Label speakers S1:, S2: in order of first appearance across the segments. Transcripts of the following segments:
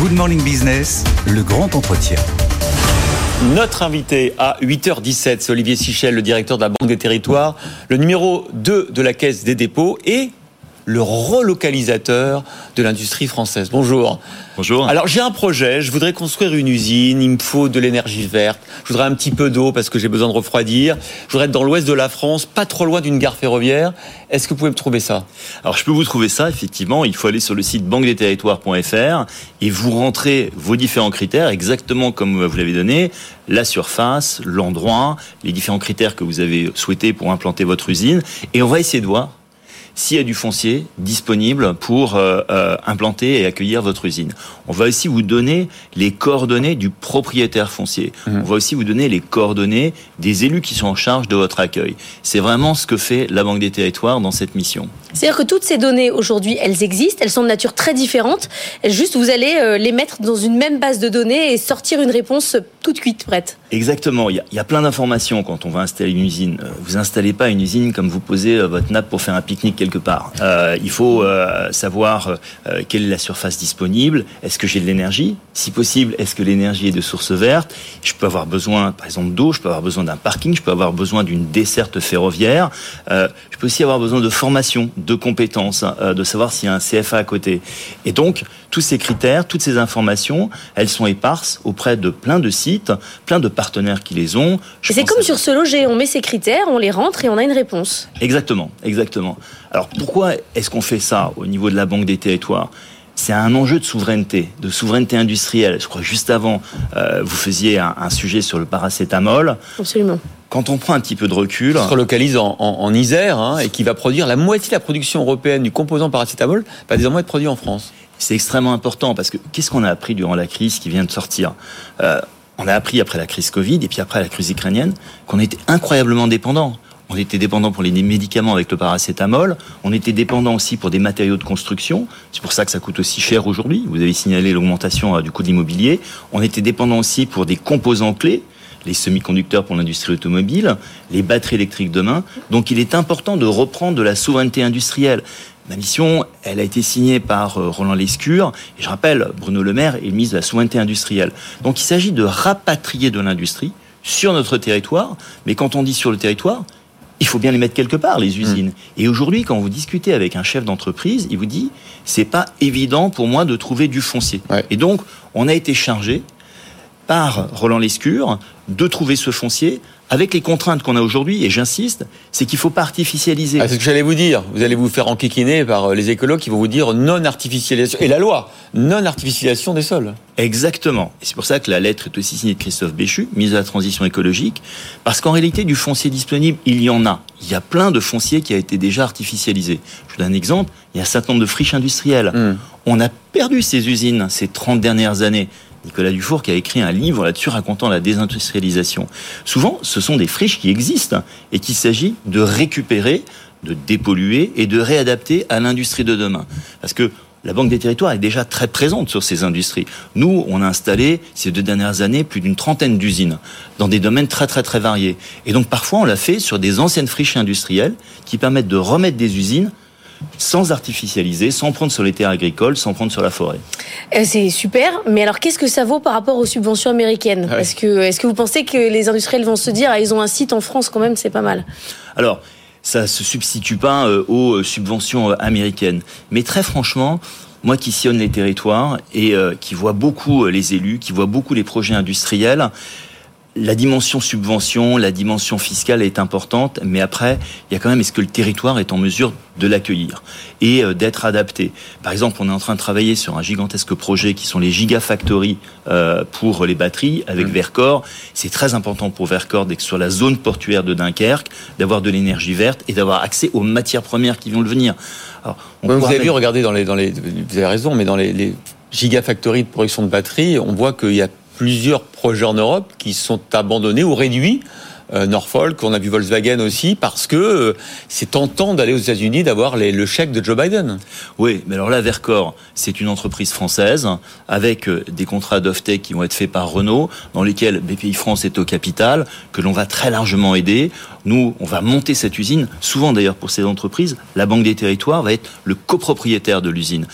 S1: Good Morning Business, le grand entretien.
S2: Notre invité à 8h17, c'est Olivier Sichel, le directeur de la Banque des Territoires, le numéro 2 de la Caisse des dépôts et le relocalisateur de l'industrie française. Bonjour.
S3: Bonjour.
S2: Alors j'ai un projet, je voudrais construire une usine, il me faut de l'énergie verte, je voudrais un petit peu d'eau parce que j'ai besoin de refroidir, je voudrais être dans l'ouest de la France, pas trop loin d'une gare ferroviaire. Est-ce que vous pouvez me trouver ça?
S3: Alors je peux vous trouver ça, effectivement, il faut aller sur le site banquedesterritoires.fr et vous rentrez vos différents critères exactement comme vous l'avez donné, la surface, l'endroit, les différents critères que vous avez souhaités pour implanter votre usine et on va essayer de voir s'il y a du foncier disponible pour euh, euh, implanter et accueillir votre usine. On va aussi vous donner les coordonnées du propriétaire foncier. Mhm. On va aussi vous donner les coordonnées des élus qui sont en charge de votre accueil. C'est vraiment ce que fait la Banque des Territoires dans cette mission.
S4: C'est-à-dire que toutes ces données aujourd'hui, elles existent, elles sont de nature très différente. Juste, vous allez euh, les mettre dans une même base de données et sortir une réponse toute cuite, prête.
S3: Exactement. Il y a, il y a plein d'informations quand on va installer une usine. Vous installez pas une usine comme vous posez votre nappe pour faire un pique-nique quelque part. Euh, il faut euh, savoir euh, quelle est la surface disponible. Est-ce que j'ai de l'énergie? Si possible, est-ce que l'énergie est de source verte? Je peux avoir besoin, par exemple, d'eau. Je peux avoir besoin d'un parking. Je peux avoir besoin d'une desserte ferroviaire. je peux aussi avoir besoin de formation, de compétences, hein, de savoir s'il y a un CFA à côté. Et donc, tous ces critères, toutes ces informations, elles sont éparses auprès de plein de sites, plein de partenaires qui les ont.
S4: C'est comme sur ce loger, on met ces critères, on les rentre et on a une réponse.
S3: Exactement, exactement. Alors pourquoi est-ce qu'on fait ça au niveau de la Banque des territoires? C'est un enjeu de souveraineté, de souveraineté industrielle. Je crois juste avant, euh, vous faisiez un, sujet sur le paracétamol.
S4: Absolument.
S3: Quand on prend un petit peu de recul,
S2: on se relocalise en, Isère hein, et qui va produire la moitié de la production européenne du composant paracétamol va désormais être produit en France.
S3: C'est extrêmement important parce que qu'est-ce qu'on a appris durant la crise qui vient de sortir? Euh, On a appris après la crise Covid et puis après la crise ukrainienne qu'on était incroyablement dépendant. On était dépendant pour les médicaments avec le paracétamol. On était dépendant aussi pour des matériaux de construction. C'est pour ça que ça coûte aussi cher aujourd'hui. Vous avez signalé l'augmentation euh, du coût de l'immobilier. On était dépendant aussi pour des composants clés les semi-conducteurs pour l'industrie automobile, les batteries électriques demain. Donc il est important de reprendre de la souveraineté industrielle. Ma mission, elle a été signée par euh, Roland Lescure, et je rappelle, Bruno Le Maire est le ministre de la souveraineté industrielle. Donc il s'agit de rapatrier de l'industrie sur notre territoire, mais quand on dit sur le territoire, il faut bien les mettre quelque part, les usines. Hmm. Et aujourd'hui, quand vous discutez avec un chef d'entreprise, il vous dit, c'est pas évident pour moi de trouver du foncier. Et donc, on a été chargé par Roland Lescure de trouver ce foncier avec les contraintes qu'on a aujourd'hui, et j'insiste, c'est qu'il ne faut pas artificialiser.
S2: Ah, c'est ce que j'allais vous dire. Vous allez vous faire enquiquiner par euh, les écologues qui vont vous dire non-artificialisation. Et la loi, non-artificialisation des sols.
S3: Exactement. Et c'est pour ça que la lettre est aussi signée de Christophe Béchu, ministre de la Transition écologique, parce qu'en réalité, du foncier disponible, il y en a. Il y a plein de fonciers qui a été déjà artificialisé. Je vous donne un exemple. Il y a un certain nombre de friches industrielles. Hmm. On a perdu ces usines ces 30 dernières années. Nicolas Dufour qui a écrit un livre là-dessus racontant la désindustrialisation. Souvent, ce sont des friches qui existent et qu'il s'agit de récupérer, de dépolluer et de réadapter à l'industrie de demain. Parce que la Banque des territoires est déjà très présente sur ces industries. Nous, on a installé ces deux dernières années plus d'une trentaine d'usines dans des domaines très très très variés. Et donc parfois on l'a fait sur des anciennes friches industrielles qui permettent de remettre des usines sans artificialiser, sans prendre sur les terres agricoles, sans prendre sur la forêt.
S4: Euh, c'est super, mais alors qu'est-ce que ça vaut par rapport aux subventions américaines Est-ce que, est que vous pensez que les industriels vont se dire, ah, ils ont un site en France quand même, c'est pas mal?
S3: Alors, ça se substitue pas euh, aux euh, subventions américaines. Mais très franchement, moi qui sillonne les territoires et qui vois beaucoup les élus, qui vois beaucoup les projets industriels, la dimension subvention, la dimension fiscale est importante, mais après, il y a quand même est-ce que le territoire est en mesure de l'accueillir et euh, d'être adapté? Par exemple, on est en train de travailler sur un gigantesque projet qui sont les gigafactories euh, pour les batteries avec mmh. Vercor. C'est très important pour Vercor d'être sur la zone portuaire de Dunkerque, d'avoir de l'énergie verte et d'avoir accès aux matières premières qui vont le venir.
S2: vous avez vu, regardez dans les, dans les, vous avez raison, mais dans les, les gigafactories de production de batteries, on voit qu'il y a plusieurs projets en Europe qui sont abandonnés ou réduits. Euh, Norfolk, on a vu Volkswagen aussi, parce que euh, c'est tentant d'aller aux États-Unis d'avoir le chèque de Joe Biden.
S3: Oui, mais alors là, Vercor, c'est une entreprise française avec euh, des contrats d'off-tech qui vont être faits par Renault, dans lesquels BPI France est au capital, que l'on va très largement aider. Nous, on va monter cette usine. Souvent, d'ailleurs, pour ces entreprises, la Banque des Territoires va être le copropriétaire de l'usine.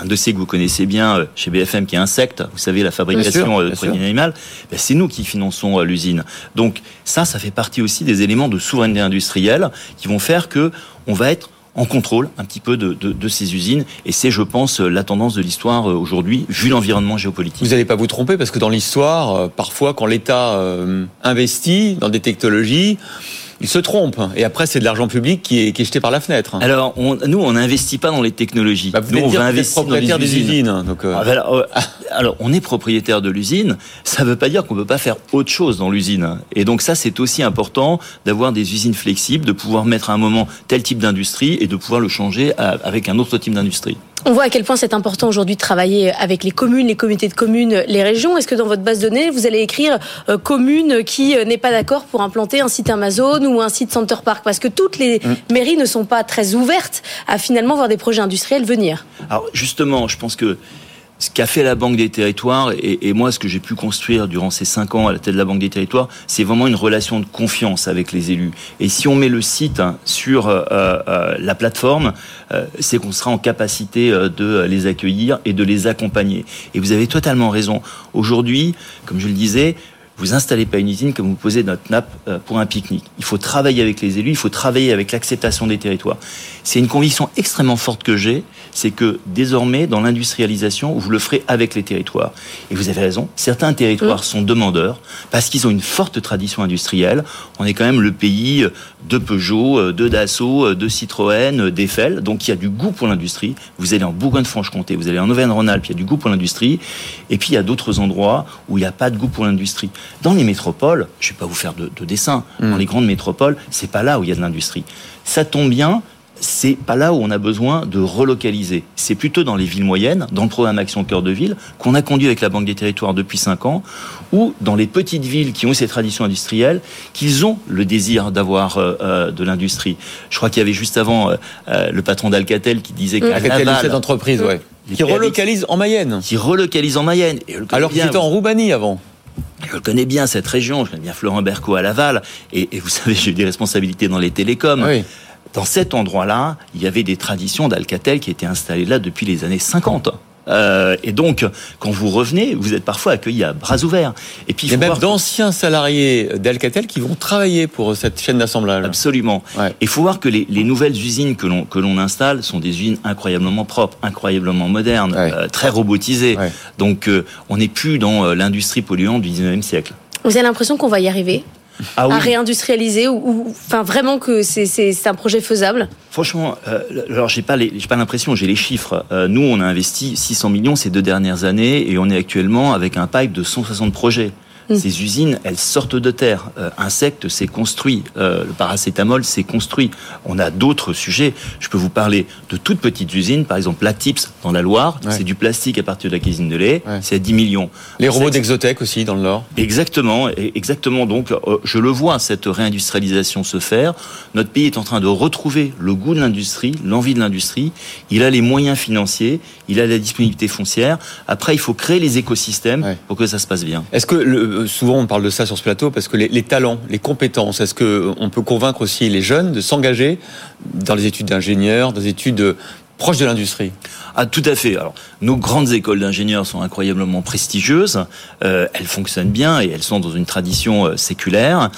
S3: Un dossier que vous connaissez bien euh, chez BFM qui est Insecte, vous savez, la fabrication de protéines animales, ben, c'est nous qui finançons l'usine. Donc ça, ça fait partie aussi des éléments de souveraineté industrielle qui vont faire que on va être en contrôle un petit peu de, de, de ces usines. Et c'est, je pense, la tendance de l'histoire aujourd'hui, vu l'environnement géopolitique.
S2: Vous n'allez pas vous tromper, parce que dans l'histoire, parfois, quand l'État investit dans des technologies, il se trompe. Et après, c'est de l'argent public qui est, qui est, jeté par la fenêtre.
S3: Alors, on, nous, on n'investit pas dans les technologies.
S2: Bah, vous nous, on va investir dans les des usines. Donc euh...
S3: Ah, alors, euh, alors, on est propriétaire de l'usine. Ça ne veut pas dire qu'on ne peut pas faire autre chose dans l'usine. Et donc, ça, c'est aussi important d'avoir des usines flexibles, de pouvoir mettre à un moment tel type d'industrie et de pouvoir le changer avec un autre type d'industrie.
S4: On voit à quel point c'est important aujourd'hui de travailler avec les communes, les comités de communes, les régions. Est-ce que dans votre base de données, vous allez écrire euh, commune qui euh, n'est pas d'accord pour implanter un site Amazon ou un site Center Park Parce que toutes les mmh. mairies ne sont pas très ouvertes à finalement voir des projets industriels venir.
S3: Alors justement, je pense que ce qu'a fait la Banque des Territoires, et, et moi ce que j'ai pu construire durant ces cinq ans à la tête de la Banque des Territoires, c'est vraiment une relation de confiance avec les élus. Et si on met le site hein, sur euh, euh, la plateforme, euh, c'est qu'on sera en capacité euh, de les accueillir et de les accompagner. Et vous avez totalement raison. Aujourd'hui, comme je le disais, vous installez pas une usine comme vous posez notre nappe euh, pour un pique-nique. Il faut travailler avec les élus, il faut travailler avec l'acceptation des territoires. C'est une conviction extrêmement forte que j'ai, c'est que désormais, dans l'industrialisation, vous le ferez avec les territoires. Et vous avez raison, certains territoires mmh. sont demandeurs parce qu'ils ont une forte tradition industrielle. On est quand même le pays de Peugeot, de Dassault, de Citroën, d'Eiffel, donc il y a du goût pour l'industrie. Vous allez en Bourgogne-Franche-Comté, vous allez en Auvergne-Rhône-Alpes, il y a du goût pour l'industrie. Et puis il y a d'autres endroits où il n'y a pas de goût pour l'industrie. Dans les métropoles, je ne vais pas vous faire de, de dessin, mmh. dans les grandes métropoles, c'est pas là où il y a de l'industrie. Ça tombe bien, c'est pas là où on a besoin de relocaliser. C'est plutôt dans les villes moyennes, dans le programme Action Cœur de Ville, qu'on a conduit avec la Banque des Territoires depuis 5 ans, ou dans les petites villes qui ont ces traditions industrielles, qu'ils ont le désir d'avoir euh, de l'industrie. Je crois qu'il y avait juste avant euh, le patron d'Alcatel qui disait qu'à
S2: Laval... cette entreprise, ouais. Qui relocalise en Mayenne.
S3: Qui relocalise en Mayenne.
S2: Alors qu'il était en Roumanie avant.
S3: Je connais bien cette région, je connais bien Florent Berco à Laval, et, et vous savez, j'ai eu des responsabilités dans les télécoms.
S2: Oui.
S3: Dans cet endroit-là, il y avait des traditions d'Alcatel qui étaient installées là depuis les années 50. Euh, et donc, quand vous revenez, vous êtes parfois accueillis à bras ouverts.
S2: Et puis, il y a même d'anciens salariés d'Alcatel qui vont travailler pour cette chaîne d'assemblage.
S3: Absolument.
S2: Ouais.
S3: Et il faut voir que les, les nouvelles usines que l'on que l'on installe sont des usines incroyablement propres, incroyablement modernes,
S2: Ouais.
S3: euh, très robotisées.
S2: Ouais.
S3: Donc, euh, on n'est plus dans euh, l'industrie polluante du 19e siècle.
S4: Vous avez l'impression qu'on va y arriver?
S3: Ah
S4: à réindustrialiser ou, enfin vraiment que c'est- un projet faisable?
S3: Franchement, euh, alors j'ai pas j'ai pas l'impression, j'ai les chiffres. Euh, nous, on a investi 600 millions ces deux dernières années et on est actuellement avec un pipe de 160 projets. Ces usines, elles sortent de terre. Euh, Insecte, c'est construit. Euh, le paracétamol, c'est construit. On a d'autres sujets. Je peux vous parler de toutes petites usines. Par exemple, Lactips, dans la Loire,
S2: Ouais.
S3: c'est du plastique à partir de la cuisine de lait.
S2: Ouais.
S3: C'est à 10 millions.
S2: Les robots d'Exotech aussi dans le Nord.
S3: Exactement, exactement. Donc, euh, je le vois cette réindustrialisation se faire. Notre pays est en train de retrouver le goût de l'industrie, l'envie de l'industrie. Il a les moyens financiers, il a la disponibilité foncière. Après, il faut créer les écosystèmes
S2: Ouais.
S3: pour que ça se passe bien.
S2: Est-ce que le, souvent on parle de ça sur ce plateau parce que les, talents, les compétences, est-ce que on peut convaincre aussi les jeunes de s'engager dans les études d'ingénieur, dans les études euh, proches de l'industrie?
S3: Ah, tout à fait. Alors, nos grandes écoles d'ingénieurs sont incroyablement prestigieuses. Euh, elles fonctionnent bien et elles sont dans une tradition euh, séculaire.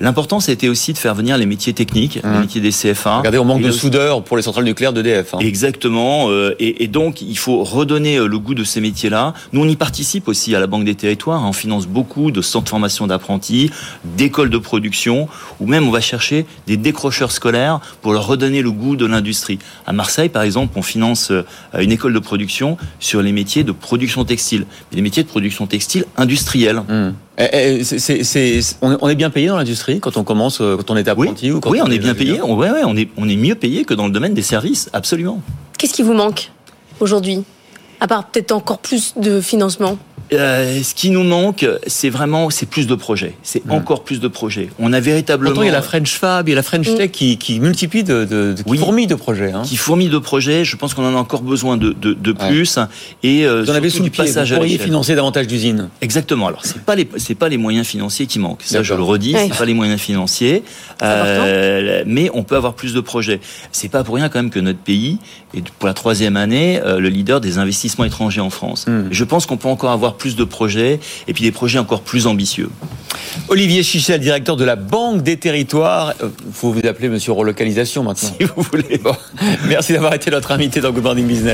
S3: L'important, c'était aussi de faire venir les métiers techniques, les
S2: Mmh.
S3: métiers des CFA.
S2: Regardez, on manque
S3: Et
S2: de soudeurs pour les centrales nucléaires d'EDF. Hein.
S3: Exactement. euh, et, et donc, il faut redonner euh, le goût de ces métiers-là. Nous, on y participe aussi à la Banque des Territoires. On finance beaucoup de centres de formation d'apprentis, d'écoles de production, ou même on va chercher des décrocheurs scolaires pour leur redonner le goût de l'industrie. À Marseille, par exemple, on finance euh, une école de production sur les métiers de production textile, mais les métiers de production textile industrielle.
S2: Hum. Eh, eh, c'est- c'est- c'est- on est- on est bien payé dans l'industrie quand on commence, euh, quand on est apprenti ou quand
S3: oui, on est bien payé. On, ouais, ouais, on est, on est mieux payé que dans le domaine des services, absolument.
S4: Qu'est-ce qui vous manque aujourd'hui À part peut-être encore plus de financement?
S3: Euh, ce qui nous manque, c'est vraiment, c'est plus de projets. C'est encore plus de projets. On a véritablement.
S2: Pourtant, il y a la French Fab, il y a la French
S4: Mm.
S2: Tech qui, qui multiplie de, de, de qui
S3: Oui.
S2: fourmille de projets. Hein.
S3: qui fourmille de projets. Je pense qu'on en a encore besoin de, de, de
S2: Ouais.
S3: plus. Et euh,
S2: Vous en avez sous le
S3: du
S2: pied,
S3: passage
S2: vous
S3: à
S2: pourriez financer davantage d'usines.
S3: Exactement. Alors c'est pas les c'est pas les moyens financiers qui manquent. Ça je le redis,
S4: Ouais.
S3: c'est pas les moyens financiers. Euh, mais on peut avoir plus de projets. C'est pas pour rien quand même que notre pays est pour la troisième année euh, le leader des investissements étrangers en France.
S2: Mm.
S3: Je pense qu'on peut encore avoir plus de projets et puis des projets encore plus ambitieux.
S2: Olivier Chichel, directeur de la Banque des Territoires. Il faut vous appeler Monsieur Relocalisation maintenant.
S3: Si vous voulez.
S2: Bon, merci d'avoir été notre invité dans Good Morning Business.